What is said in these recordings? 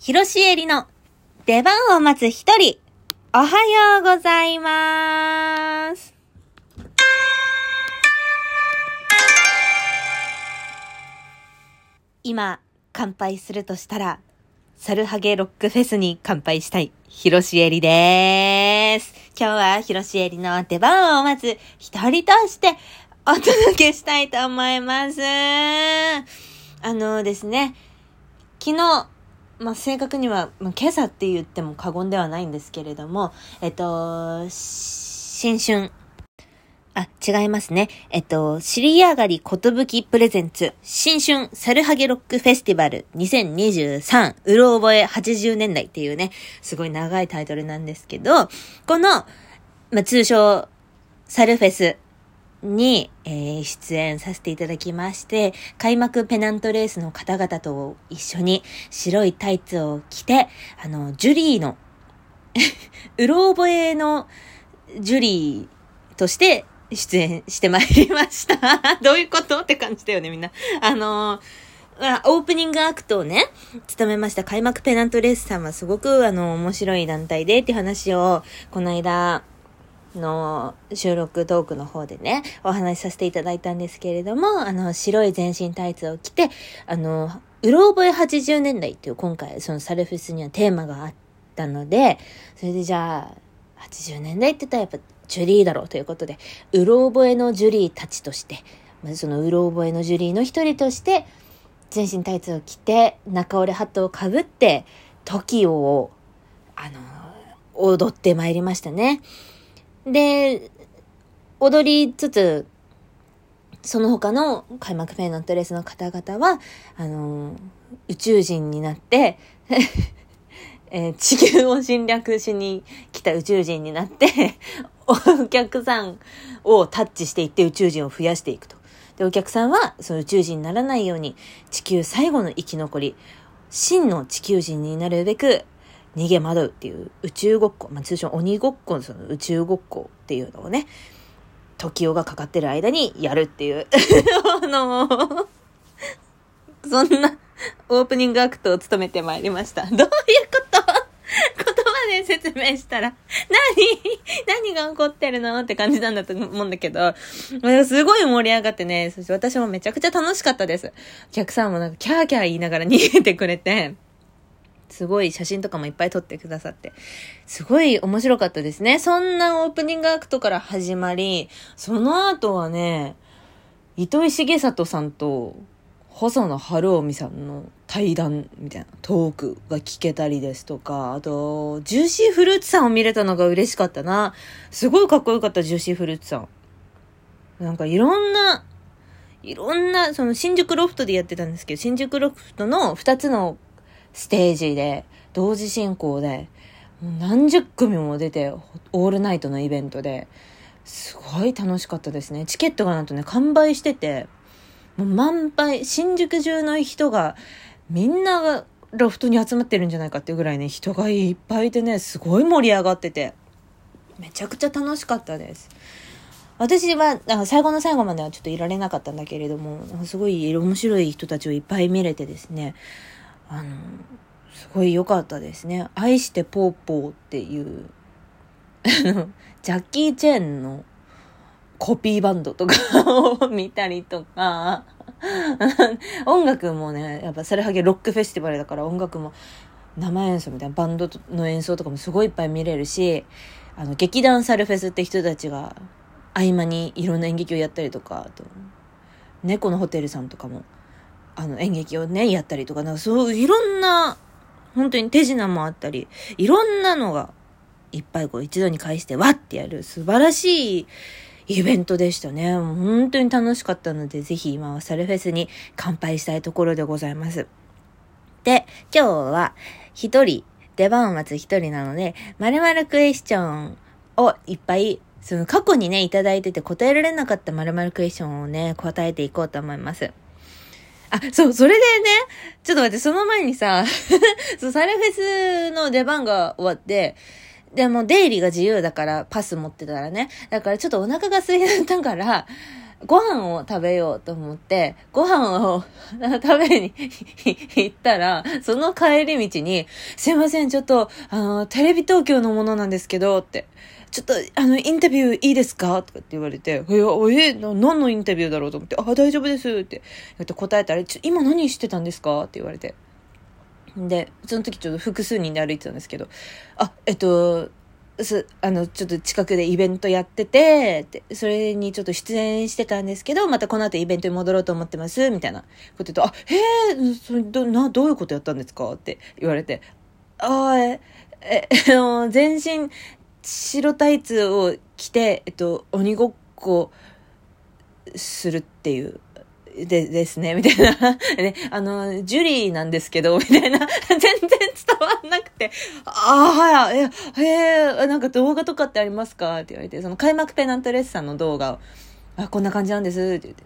広しえりの出番を待つ一人、おはようございます。今、乾杯するとしたら、サルハゲロックフェスに乾杯したい、広しえりです。今日は広しえりの出番を待つ一人としてお届けしたいと思います。あのですね、昨日、まあ、正確には、まあ、今朝って言っても過言ではないんですけれども、えっと、新春。あ、違いますね。えっと、尻上がりことぶきプレゼンツ、新春サルハゲロックフェスティバル。2023、うろ覚え80年代っていうね、すごい長いタイトルなんですけど、この、まあ、通称、サルフェス。に、えー出演させていただきまして、開幕ペナントレースの方々と一緒に白いタイツを着て、あの、ジュリーの、うろ覚えのジュリーとして出演してまいりました。どういうことって感じだよね、みんな。あのあオープニングアクトをね、務めました開幕ペナントレースさんはすごくあの面白い団体でって話をこの間の収録トークの方でね、お話しさせていただいたんですけれども、あの、白い全身タイツを着て、あの、うろ覚え80年代っていう今回そのサルフェスにはテーマがあったので、それでじゃあ、80年代って言ったらやっぱジュリーだろうということで、うろ覚えのジュリーたちとして、まずそのうろ覚えのジュリーの一人として、全身タイツを着て、中折れハットをかぶって、TOKIO を、あの、踊ってまいりましたね。で、踊りつつ、その他の開幕ペナントレースの方々は、あの、宇宙人になって、えー地球を侵略しに来た宇宙人になって、お客さんをタッチしていって宇宙人を増やしていくと。で、お客さんはその宇宙人にならないように地球最後の生き残り、真の地球人になるべく逃げ惑うっていう宇宙ごっこ、まあ、通称鬼ごっこのその宇宙ごっこっていうのをね、時代がかかってる間にやるっていう、あのそんなオープニングアクトを務めてまいりました。どういうこと？言葉で説明したら、何？何が起こってるの？って感じなんだと思うんだけど、すごい盛り上がってね、そして私もめちゃくちゃ楽しかったです。お客さんもなんかキャーキャー言いながら逃げてくれて、すごい写真とかもいっぱい撮ってくださって、すごい面白かったですね。そんなオープニングアクトから始まり、その後はね、糸井重里さんと細野晴臣さんの対談みたいなトークが聞けたりですとか、あと、ジューシーフルーツさんを見れたのが嬉しかったな。すごいかっこよかった、ジューシーフルーツさん。なんかいろんな、いろんな、その新宿ロフトでやってたんですけど、新宿ロフトの2つのステージで、同時進行で、何十組も出て、オールナイトのイベントで、すごい楽しかったですね。チケットがなんとね、完売してて、もう満杯、新宿中の人が、みんながロフトに集まってるんじゃないかっていうぐらいね、人がいっぱいいてね、すごい盛り上がってて、めちゃくちゃ楽しかったです。私は、あ最後の最後まではちょっといられなかったんだけれども、すごい面白い人たちをいっぱい見れてですね、あの、すごい良かったですね。愛してポーポーっていう、ジャッキー・チェーンのコピーバンドとかを見たりとか、音楽もね、やっぱサルハゲロックフェスティバルだから音楽も生演奏みたいなバンドの演奏とかもすごいいっぱい見れるし、あの、劇団サルフェスって人たちが合間にいろんな演劇をやったりとか、あと、猫のホテルさんとかも、あの、演劇をね、やったりとか、なんかそう、いろんな、本当に手品もあったり、いろんなのが、いっぱいこう一度に返してわってやる素晴らしいイベントでしたね。もう本当に楽しかったので、ぜひ今はサルフェスに乾杯したいところでございます。で、今日は一人、出番を待つ一人なので、〇〇クエスチョンをいっぱい、その過去にね、いただいてて答えられなかった〇〇クエスチョンをね、答えていこうと思います。あ、そう、それでね、ちょっと待って、その前にさ、そう、サルフェスの出番が終わって、でも出入りが自由だから、パス持ってたらね。だからちょっとお腹が空いたから、ご飯を食べようと思って、ご飯を 食べに 行ったら、その帰り道に、すいません、ちょっと、あの、テレビ東京のものなんですけど、って。ちょっと、あの、インタビューいいですか？とかって言われて、え、え、何のインタビューだろうと思って、あ、大丈夫ですって、って答えたら、ちょ、今何してたんですか？って言われて。で、その時ちょっと複数人で歩いてたんですけど、あ、えっと、す、あの、ちょっと近くでイベントやってて、で、それにちょっと出演してたんですけど、またこの後イベントに戻ろうと思ってます、みたいなこと言うと、あ、へえ、それど、な、どういうことやったんですか？って言われて、ああ、え、え、あの、全身白タイツを着て、えっと、鬼ごっこするっていうで、ですね、みたいな。ね、あの、ジュリーなんですけど、みたいな。全然伝わんなくて、ああ、え、へえ、なんか動画とかってありますか？って言われて、その開幕ペナントレッサーの動画を、あ、こんな感じなんです、って言って。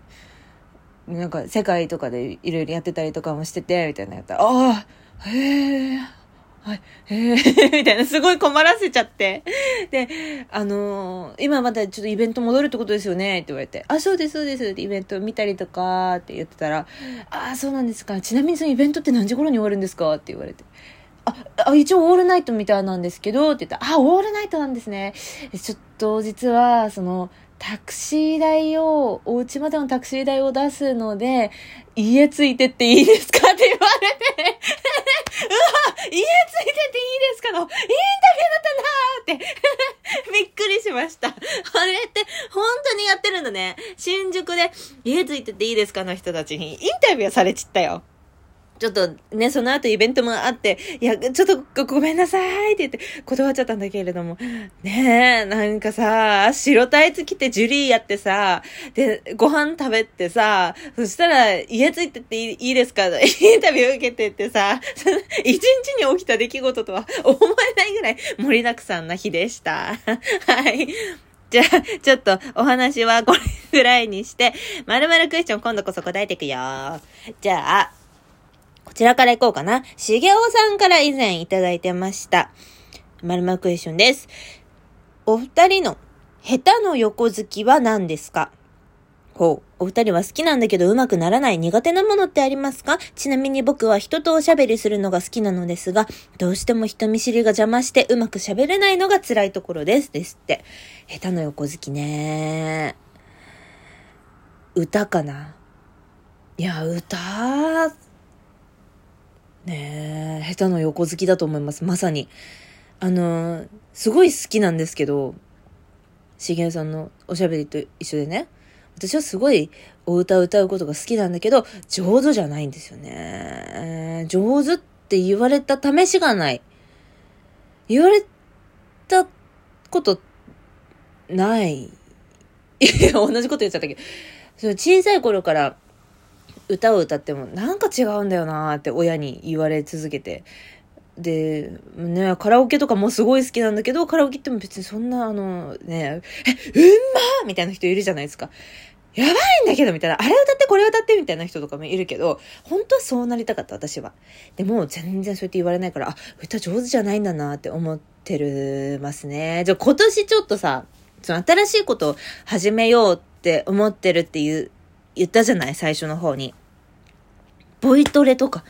なんか、世界とかでいろいろやってたりとかもしてて、みたいなやったら、ああ、へえ、はい、へえ、みたいな、すごい困らせちゃって。で、あのー、今まだちょっとイベント戻るってことですよね？って言われて、あ、そうです、そうですってイベント見たりとかって言ってたら、あ、そうなんですか。ちなみにそのイベントって何時頃に終わるんですか？って言われて。あ、あ、一応オールナイトみたいなんですけど、って言ったら、あ、オールナイトなんですね。ちょっと実は、その、タクシー代を、お家までのタクシー代を出すので、家ついてっていいですかって言われてうわ家ついてっていいですかのインタビューだったんだって びっくりしました。あれって本当にやってるんだね。新宿で家ついてっていいですかの人たちにインタビューされちったよ。ちょっとね、その後イベントもあって、いや、ちょっとごめんなさいって言って断っちゃったんだけれども、ねえ、なんかさ、白タイツ着てジュリーやってさ、で、ご飯食べてさ、そしたら家ついてっていいですか？インタビュー受けてってさ、一日に起きた出来事とは 思えないぐらい盛りだくさんな日でした。はい。じゃあ、ちょっとお話はこれぐらいにして、まるまるクエスチョン今度こそ答えていくよ。じゃあ、こちらから行こうかな。しげおさんから以前いただいてました。まるまクエスチョンです。お二人の下手の横好きは何ですか？ほう。お二人は好きなんだけど上手くならない苦手なものってありますか？ちなみに僕は人とおしゃべりするのが好きなのですが、どうしても人見知りが邪魔してうまく喋れないのが辛いところです。ですって。下手の横好きね。歌かな？いや、歌ねえ、下手の横好きだと思います。まさに。あの、すごい好きなんですけど、しげるさんのおしゃべりと一緒でね、私はすごいお歌を歌うことが好きなんだけど、上手じゃないんですよね。上手って言われた試しがない。言われたことない。い や同じこと言っちゃったけど、その小さい頃から歌を歌ってもなんか違うんだよなって親に言われ続けて。で、ね、カラオケとかもすごい好きなんだけど、カラオケっても別にそんな、あの、ね、え、うんまみたいな人いるじゃないですか。やばいんだけどみたいな。あれ歌ってこれ歌ってみたいな人とかもいるけど、本当はそうなりたかった、私は。でも、全然そうやって言われないから、あ、歌上手じゃないんだなって思ってるますね。じゃあ今年ちょっとさ、その新しいことを始めようって思ってるっていう、言ったじゃない？最初の方に。ボイトレとか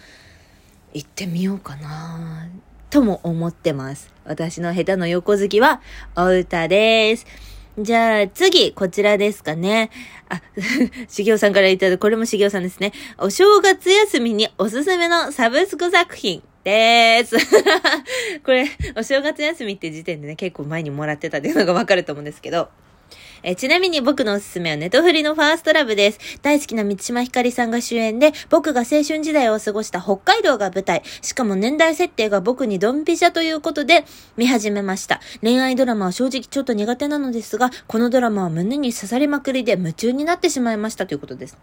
行ってみようかなとも思ってます。私の下手の横好きはお歌です。じゃあ次、こちらですかね。あ、しげおさんからいただく、これもしげおさんですね。お正月休みにおすすめのサブスク作品です。これ、お正月休みって時点でね、結構前にもらってたっていうのがわかると思うんですけど。えちなみに僕のおすすめはネトフリのファーストラブです。大好きな三島ひかりさんが主演で、僕が青春時代を過ごした北海道が舞台。しかも年代設定が僕にドンピシャということで、見始めました。恋愛ドラマは正直ちょっと苦手なのですが、このドラマは胸に刺さりまくりで夢中になってしまいましたということです。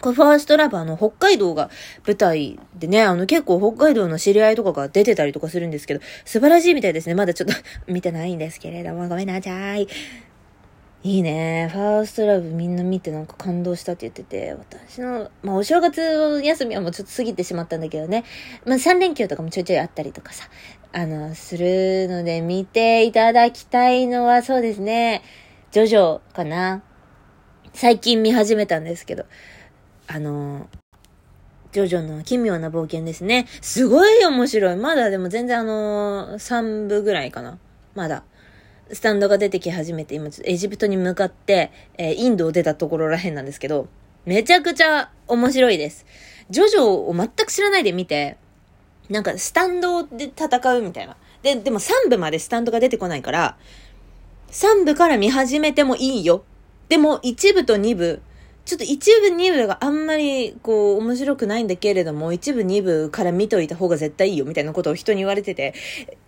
これファーストラブあの、北海道が舞台でね、あの結構北海道の知り合いとかが出てたりとかするんですけど、素晴らしいみたいですね。まだちょっと見てないんですけれども、ごめんなさい。いいね。ファーストラブみんな見てなんか感動したって言ってて、私の、まあお正月休みはもうちょっと過ぎてしまったんだけどね。まあ3連休とかもちょいちょいあったりとかさ、あの、するので見ていただきたいのはそうですね、ジョジョかな。最近見始めたんですけど、あの、ジョジョの奇妙な冒険ですね。すごい面白い。まだでも全然あの3部ぐらいかな。まだ。スタンドが出てき始めて、今ちょっとエジプトに向かって、えー、インドを出たところらへんなんですけど、めちゃくちゃ面白いです。ジョジョを全く知らないで見て、なんかスタンドで戦うみたいな。で、でも3部までスタンドが出てこないから、3部から見始めてもいいよ。でも1部と2部、ちょっと一部二部があんまりこう面白くないんだけれども、一部二部から見といた方が絶対いいよみたいなことを人に言われてて、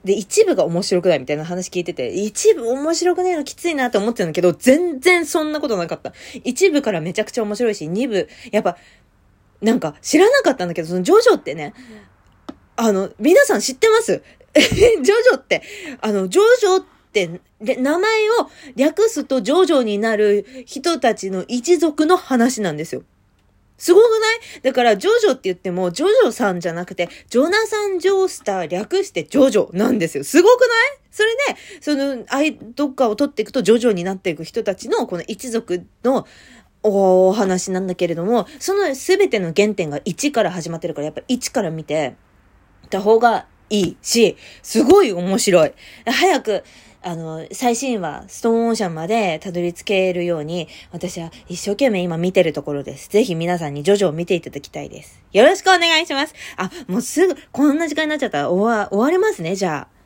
で、一部が面白くないみたいな話聞いてて、一部面白くないのきついなって思ってたんだけど、全然そんなことなかった。一部からめちゃくちゃ面白いし、二部、やっぱ、なんか知らなかったんだけど、そのジョジョってね、あの、皆さん知ってます？ジョジョって、あの、ジョジョって、って名前を略すとジョジョになる人たちの一族の話なんですよ。すごくない？だから、ジョジョって言っても、ジョジョさんじゃなくて、ジョナサン・ジョースター略してジョジョなんですよ。すごくない？それで、その、アイ、どっかを取っていくとジョジョになっていく人たちの、この一族の、お話なんだけれども、その全ての原点が1から始まってるから、やっぱ1から見て、た方がいいし、すごい面白い。早く、あの、最新話、ストーンオーシャンまでたどり着けるように、私は一生懸命今見てるところです。ぜひ皆さんにジョジョを見ていただきたいです。よろしくお願いします。あ、もうすぐ、こんな時間になっちゃったら終わ、終わりますね、じゃあ。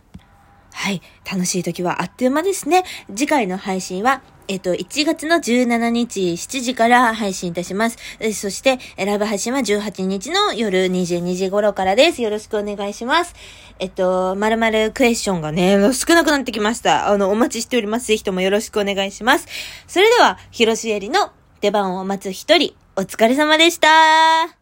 はい。楽しい時はあっという間ですね。次回の配信は、えっと、1月の17日7時から配信いたします。そして、ライブ配信は18日の夜22時頃からです。よろしくお願いします。えっと、まるまるクエスチョンがね、少なくなってきました。あの、お待ちしております。ぜひともよろしくお願いします。それでは、広しえりの出番を待つ一人、お疲れ様でした。